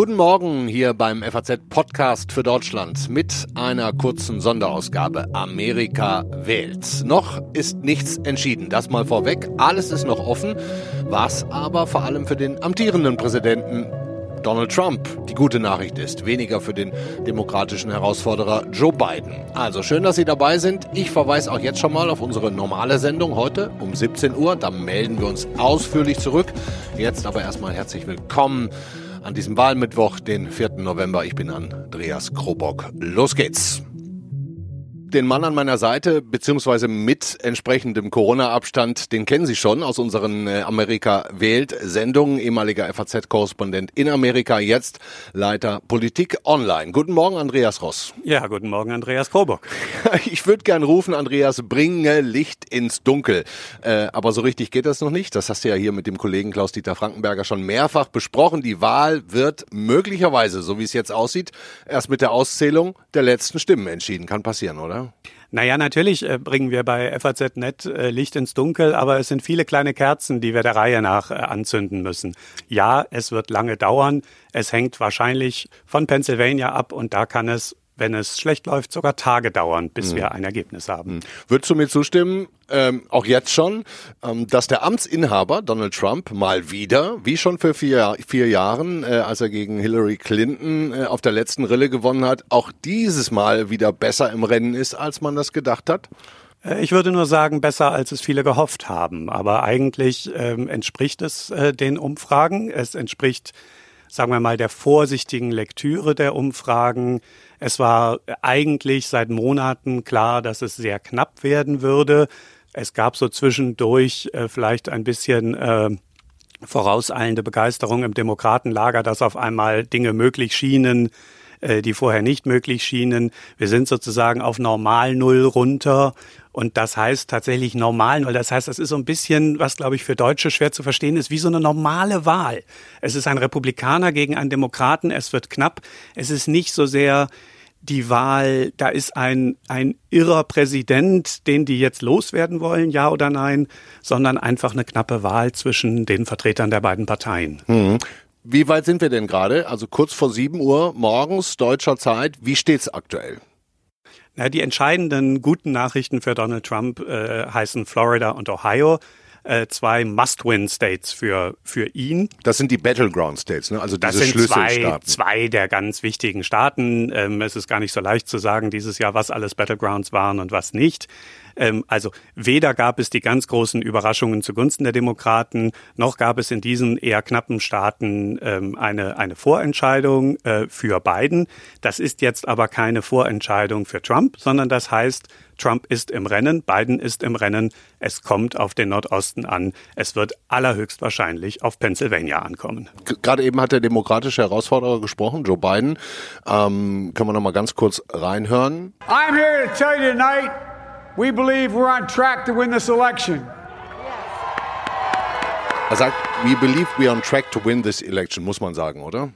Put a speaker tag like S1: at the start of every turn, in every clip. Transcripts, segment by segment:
S1: Guten Morgen hier beim FAZ Podcast für Deutschland mit einer kurzen Sonderausgabe. Amerika wählt. Noch ist nichts entschieden. Das mal vorweg. Alles ist noch offen. Was aber vor allem für den amtierenden Präsidenten Donald Trump die gute Nachricht ist. Weniger für den demokratischen Herausforderer Joe Biden. Also schön, dass Sie dabei sind. Ich verweise auch jetzt schon mal auf unsere normale Sendung heute um 17 Uhr. Da melden wir uns ausführlich zurück. Jetzt aber erstmal herzlich willkommen an diesem Wahlmittwoch, den 4. November. Ich bin Andreas Krobock. Los geht's den Mann an meiner Seite, beziehungsweise mit entsprechendem Corona-Abstand, den kennen Sie schon aus unseren äh, Amerika wählt Sendungen, ehemaliger FAZ-Korrespondent in Amerika, jetzt Leiter Politik online. Guten Morgen, Andreas Ross.
S2: Ja, guten Morgen, Andreas Kobock.
S1: Ich würde gern rufen, Andreas, bringe Licht ins Dunkel. Äh, aber so richtig geht das noch nicht. Das hast du ja hier mit dem Kollegen Klaus-Dieter Frankenberger schon mehrfach besprochen. Die Wahl wird möglicherweise, so wie es jetzt aussieht, erst mit der Auszählung der letzten Stimmen entschieden. Kann passieren, oder?
S2: Naja, natürlich äh, bringen wir bei FAZ.net äh, Licht ins Dunkel, aber es sind viele kleine Kerzen, die wir der Reihe nach äh, anzünden müssen. Ja, es wird lange dauern. Es hängt wahrscheinlich von Pennsylvania ab und da kann es wenn es schlecht läuft, sogar Tage dauern, bis mhm. wir ein Ergebnis haben. Mhm.
S1: Würdest du mir zustimmen, ähm, auch jetzt schon, ähm, dass der Amtsinhaber Donald Trump mal wieder, wie schon für vier, vier Jahren, äh, als er gegen Hillary Clinton äh, auf der letzten Rille gewonnen hat, auch dieses Mal wieder besser im Rennen ist, als man das gedacht hat?
S2: Äh, ich würde nur sagen, besser als es viele gehofft haben. Aber eigentlich ähm, entspricht es äh, den Umfragen. Es entspricht, sagen wir mal, der vorsichtigen Lektüre der Umfragen. Es war eigentlich seit Monaten klar, dass es sehr knapp werden würde. Es gab so zwischendurch äh, vielleicht ein bisschen äh, vorauseilende Begeisterung im Demokratenlager, dass auf einmal Dinge möglich schienen, äh, die vorher nicht möglich schienen. Wir sind sozusagen auf Normal Null runter. Und das heißt tatsächlich normal Null. Das heißt, das ist so ein bisschen, was glaube ich für Deutsche schwer zu verstehen ist, wie so eine normale Wahl. Es ist ein Republikaner gegen einen Demokraten. Es wird knapp. Es ist nicht so sehr die Wahl, da ist ein, ein irrer Präsident, den die jetzt loswerden wollen, ja oder nein, sondern einfach eine knappe Wahl zwischen den Vertretern der beiden Parteien.
S1: Mhm. Wie weit sind wir denn gerade? Also kurz vor 7 Uhr morgens deutscher Zeit. Wie steht's aktuell?
S2: Na, die entscheidenden guten Nachrichten für Donald Trump äh, heißen Florida und Ohio äh, zwei Must-Win-States für, für ihn.
S1: Das sind die Battleground-States, ne? also
S2: diese das sind zwei, zwei der ganz wichtigen Staaten. Ähm, es ist gar nicht so leicht zu sagen dieses Jahr, was alles Battlegrounds waren und was nicht. Ähm, also weder gab es die ganz großen Überraschungen zugunsten der Demokraten, noch gab es in diesen eher knappen Staaten ähm, eine, eine Vorentscheidung äh, für Biden. Das ist jetzt aber keine Vorentscheidung für Trump, sondern das heißt, Trump ist im Rennen, Biden ist im Rennen. Es kommt auf den Nordosten an. Es wird allerhöchstwahrscheinlich auf Pennsylvania ankommen.
S1: Gerade eben hat der demokratische Herausforderer gesprochen, Joe Biden. Ähm, können wir noch mal ganz kurz reinhören? I'm here to tell you tonight, we believe we're on track to win this election. Er sagt, we believe we're on track to win this election, muss man sagen, oder?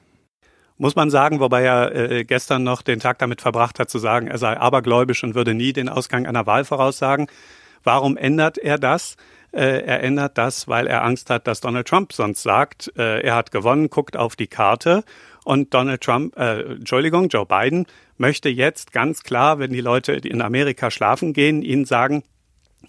S2: Muss man sagen, wobei er äh, gestern noch den Tag damit verbracht hat zu sagen, er sei abergläubisch und würde nie den Ausgang einer Wahl voraussagen. Warum ändert er das? Äh, er ändert das, weil er Angst hat, dass Donald Trump sonst sagt, äh, er hat gewonnen, guckt auf die Karte und Donald Trump, äh, Entschuldigung, Joe Biden möchte jetzt ganz klar, wenn die Leute in Amerika schlafen gehen, ihnen sagen,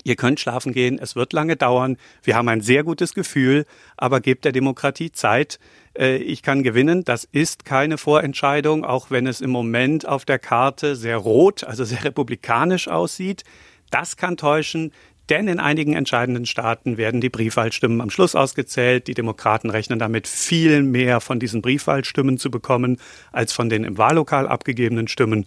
S2: Ihr könnt schlafen gehen, es wird lange dauern. Wir haben ein sehr gutes Gefühl, aber gebt der Demokratie Zeit. Äh, ich kann gewinnen. Das ist keine Vorentscheidung, auch wenn es im Moment auf der Karte sehr rot, also sehr republikanisch aussieht. Das kann täuschen. Denn in einigen entscheidenden Staaten werden die Briefwahlstimmen am Schluss ausgezählt. Die Demokraten rechnen damit, viel mehr von diesen Briefwahlstimmen zu bekommen, als von den im Wahllokal abgegebenen Stimmen.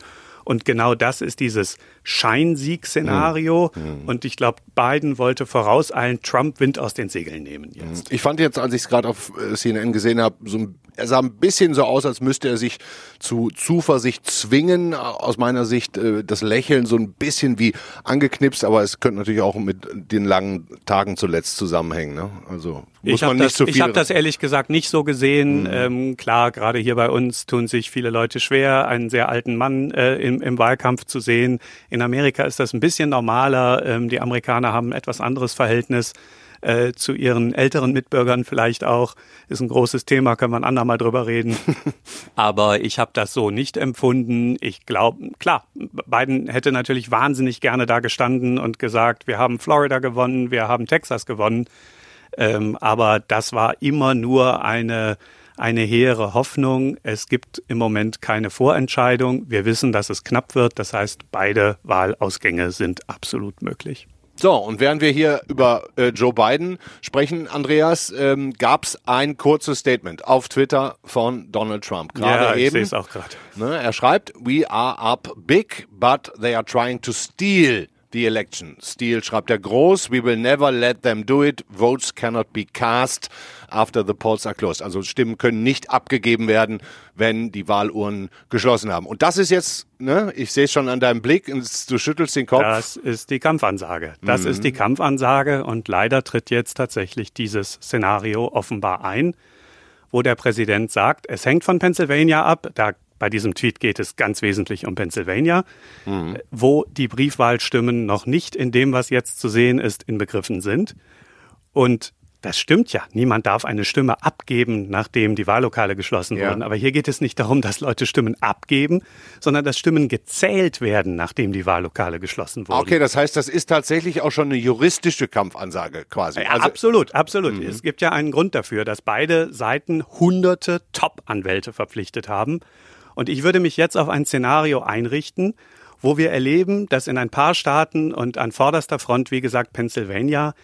S2: Und genau das ist dieses Scheinsieg-Szenario. Mhm. mhm. Und ich glaube, Biden wollte vorauseilen, Trump Wind aus den Segeln nehmen jetzt.
S1: Ich fand jetzt, als ich es gerade auf äh, CNN gesehen habe, so ein er sah ein bisschen so aus, als müsste er sich zu Zuversicht zwingen. Aus meiner Sicht äh, das Lächeln so ein bisschen wie angeknipst, aber es könnte natürlich auch mit den langen Tagen zuletzt zusammenhängen. Ne? Also muss
S2: ich
S1: man nicht
S2: das,
S1: so viel.
S2: Ich habe das ehrlich gesagt nicht so gesehen. Mhm. Ähm, klar, gerade hier bei uns tun sich viele Leute schwer, einen sehr alten Mann äh, im, im Wahlkampf zu sehen. In Amerika ist das ein bisschen normaler. Ähm, die Amerikaner haben ein etwas anderes Verhältnis äh, zu ihren älteren Mitbürgern vielleicht auch. Ist ein großes Thema, können wir ein andermal drüber reden. Aber ich habe das so nicht empfunden. Ich glaube, klar, Biden hätte natürlich wahnsinnig gerne da gestanden und gesagt, wir haben Florida gewonnen, wir haben Texas gewonnen. Ähm, aber das war immer nur eine eine hehre Hoffnung. Es gibt im Moment keine Vorentscheidung. Wir wissen, dass es knapp wird. Das heißt, beide Wahlausgänge sind absolut möglich.
S1: So, und während wir hier über äh, Joe Biden sprechen, Andreas, ähm, gab es ein kurzes Statement auf Twitter von Donald Trump.
S2: Gerade ja, ich sehe es auch gerade.
S1: Ne, er schreibt, we are up big, but they are trying to steal the election. Steele schreibt er groß. We will never let them do it. Votes cannot be cast after the polls are closed. Also Stimmen können nicht abgegeben werden, wenn die Wahluhren geschlossen haben. Und das ist jetzt, ne, ich sehe es schon an deinem Blick, du schüttelst den Kopf.
S2: Das ist die Kampfansage. Das mhm. ist die Kampfansage und leider tritt jetzt tatsächlich dieses Szenario offenbar ein, wo der Präsident sagt, es hängt von Pennsylvania ab, da bei diesem Tweet geht es ganz wesentlich um Pennsylvania, mhm. wo die Briefwahlstimmen noch nicht in dem, was jetzt zu sehen ist, inbegriffen sind. Und das stimmt ja. Niemand darf eine Stimme abgeben, nachdem die Wahllokale geschlossen ja. wurden. Aber hier geht es nicht darum, dass Leute Stimmen abgeben, sondern dass Stimmen gezählt werden, nachdem die Wahllokale geschlossen wurden.
S1: Okay, das heißt, das ist tatsächlich auch schon eine juristische Kampfansage quasi.
S2: Ja, also, absolut, absolut. Mhm. Es gibt ja einen Grund dafür, dass beide Seiten hunderte Top-Anwälte verpflichtet haben. Und ich würde mich jetzt auf ein Szenario einrichten, wo wir erleben, dass in ein paar Staaten und an vorderster Front, wie gesagt Pennsylvania,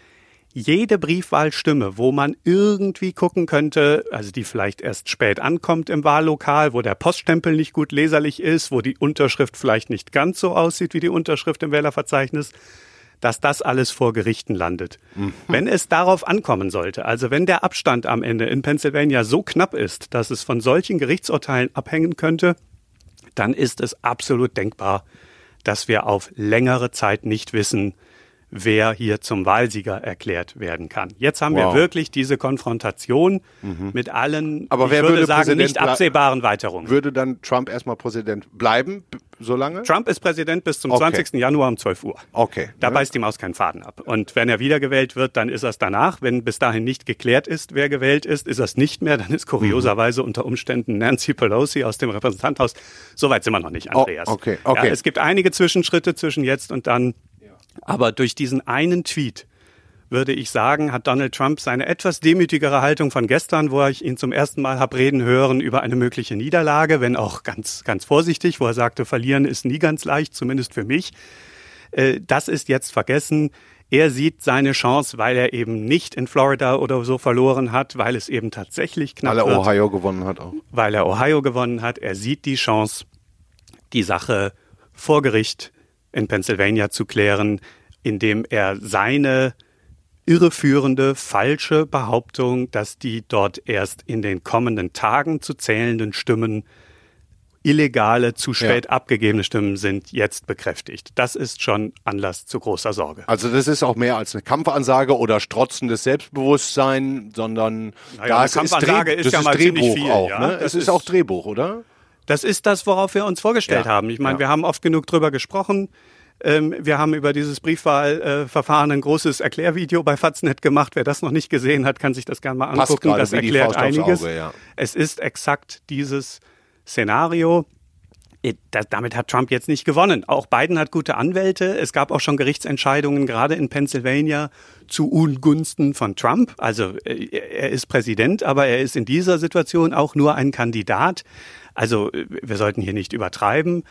S2: jede Briefwahlstimme, wo man irgendwie gucken könnte, also die vielleicht erst spät ankommt im Wahllokal, wo der Poststempel nicht gut leserlich ist, wo die Unterschrift vielleicht nicht ganz so aussieht wie die Unterschrift im Wählerverzeichnis, dass das alles vor Gerichten landet. Mhm. Wenn es darauf ankommen sollte, also wenn der Abstand am Ende in Pennsylvania so knapp ist, dass es von solchen Gerichtsurteilen abhängen könnte, dann ist es absolut denkbar, dass wir auf längere Zeit nicht wissen, wer hier zum Wahlsieger erklärt werden kann. Jetzt haben wow. wir wirklich diese Konfrontation mhm. mit allen,
S1: Aber wer ich würde, würde sagen,
S2: Präsident nicht absehbaren Weiterungen.
S1: Würde dann Trump erstmal Präsident bleiben, so lange?
S2: Trump ist Präsident bis zum okay. 20. Januar um 12 Uhr.
S1: Okay.
S2: Da ja. beißt die Maus keinen Faden ab. Und wenn er wiedergewählt wird, dann ist es danach. Wenn bis dahin nicht geklärt ist, wer gewählt ist, ist es nicht mehr. Dann ist kurioserweise mhm. unter Umständen Nancy Pelosi aus dem Repräsentanthaus. Soweit sind wir noch nicht, Andreas.
S1: Oh, okay, okay.
S2: Ja, es gibt einige Zwischenschritte zwischen jetzt und dann aber durch diesen einen Tweet würde ich sagen, hat Donald Trump seine etwas demütigere Haltung von gestern, wo ich ihn zum ersten Mal habe reden hören über eine mögliche Niederlage, wenn auch ganz, ganz vorsichtig, wo er sagte, verlieren ist nie ganz leicht, zumindest für mich. Äh, das ist jetzt vergessen. Er sieht seine Chance, weil er eben nicht in Florida oder so verloren hat, weil es eben tatsächlich knapp
S1: Weil er
S2: wird,
S1: Ohio gewonnen hat auch.
S2: Weil er Ohio gewonnen hat. Er sieht die Chance, die Sache vor Gericht in Pennsylvania zu klären, indem er seine irreführende, falsche Behauptung, dass die dort erst in den kommenden Tagen zu zählenden Stimmen illegale, zu spät ja. abgegebene Stimmen sind, jetzt bekräftigt. Das ist schon Anlass zu großer Sorge.
S1: Also das ist auch mehr als eine Kampfansage oder strotzendes Selbstbewusstsein, sondern
S2: naja, das Kampfansage ist, Dreh, ist ja mal Drehbuch viel,
S1: auch. Ja? Ne? Es ist, ist auch Drehbuch, oder?
S2: Das ist das, worauf wir uns vorgestellt haben. Ich meine, wir haben oft genug drüber gesprochen. Ähm, wir haben über dieses Briefwahlverfahren ein großes Erklärvideo bei Faznet gemacht. Wer das noch nicht gesehen hat, kann sich das gerne mal angucken. Das erklärt einiges. Auge, ja. Es ist exakt dieses Szenario. Äh, damit hat Trump jetzt nicht gewonnen. Auch Biden hat gute Anwälte. Es gab auch schon Gerichtsentscheidungen, gerade in Pennsylvania, zu Ungunsten von Trump. Also äh, er ist Präsident, aber er ist in dieser Situation auch nur ein Kandidat. Also äh, wir sollten hier nicht übertreiben.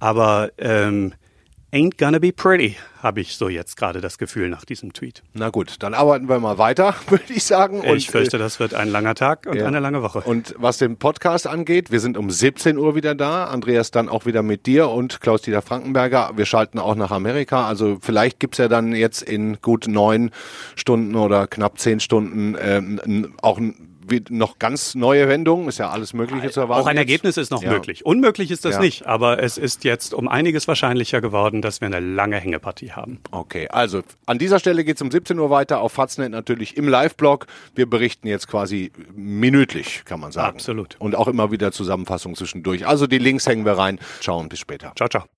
S2: Aber ähm, Ain't gonna be pretty, habe ich so jetzt gerade das Gefühl nach diesem Tweet.
S1: Na gut, dann arbeiten wir mal weiter, würde ich sagen.
S2: Und, ich fürchte, das wird ein langer Tag und ja. eine lange Woche.
S1: Und was den Podcast angeht, wir sind um 17 Uhr wieder da. Andreas dann auch wieder mit dir und Klaus-Dieter Frankenberger. Wir schalten auch nach Amerika. Also vielleicht gibt's ja dann jetzt in gut neun Stunden oder knapp zehn Stunden ähm, auch ein noch ganz neue Wendungen, ist ja alles Mögliche zu erwarten.
S2: Auch ein Ergebnis ist noch ja. möglich. Unmöglich ist das ja. nicht, aber es ist jetzt um einiges wahrscheinlicher geworden, dass wir eine lange Hängepartie haben.
S1: Okay, also an dieser Stelle geht es um 17 Uhr weiter auf Faznet natürlich im Live-Blog. Wir berichten jetzt quasi minütlich, kann man sagen.
S2: Absolut.
S1: Und auch immer wieder Zusammenfassungen zwischendurch. Also die Links hängen wir rein. Ciao und bis später.
S2: Ciao, ciao.